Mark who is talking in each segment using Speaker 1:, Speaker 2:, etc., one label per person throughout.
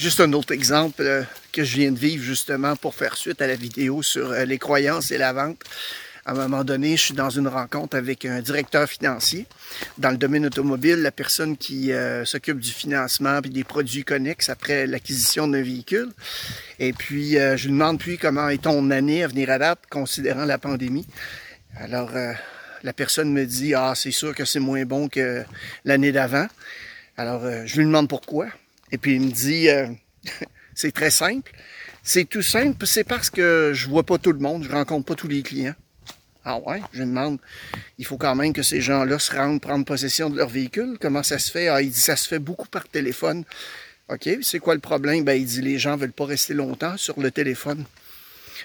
Speaker 1: Juste un autre exemple euh, que je viens de vivre justement pour faire suite à la vidéo sur euh, les croyances et la vente. À un moment donné, je suis dans une rencontre avec un directeur financier. Dans le domaine automobile, la personne qui euh, s'occupe du financement et des produits connexes après l'acquisition d'un véhicule. Et puis, je lui demande, puis, comment est ton année à venir à date, considérant la pandémie? Alors, la personne me dit, ah, c'est sûr que c'est moins bon que l'année d'avant. Alors, je lui demande pourquoi. Et puis il me dit, euh, c'est très simple. C'est tout simple, c'est parce que je vois pas tout le monde, je rencontre pas tous les clients. Ah ouais, je demande, il faut quand même que ces gens-là se rendent prendre possession de leur véhicule. Comment ça se fait? Ah, il dit, ça se fait beaucoup par téléphone. OK, c'est quoi le problème? Ben, il dit, les gens veulent pas rester longtemps sur le téléphone.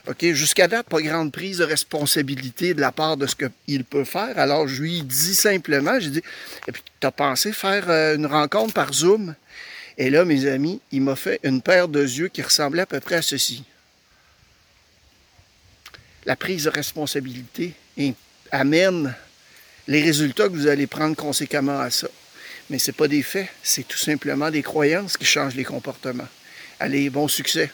Speaker 1: OK, jusqu'à date, pas grande prise de responsabilité de la part de ce qu'il peut faire. Alors, je lui dis simplement, j'ai dit, et puis, tu as pensé faire euh, une rencontre par Zoom? Et là, mes amis, il m'a fait une paire de yeux qui ressemblait à peu près à ceci. La prise de responsabilité amène les résultats que vous allez prendre conséquemment à ça. Mais ce n'est pas des faits, c'est tout simplement des croyances qui changent les comportements. Allez, bon succès!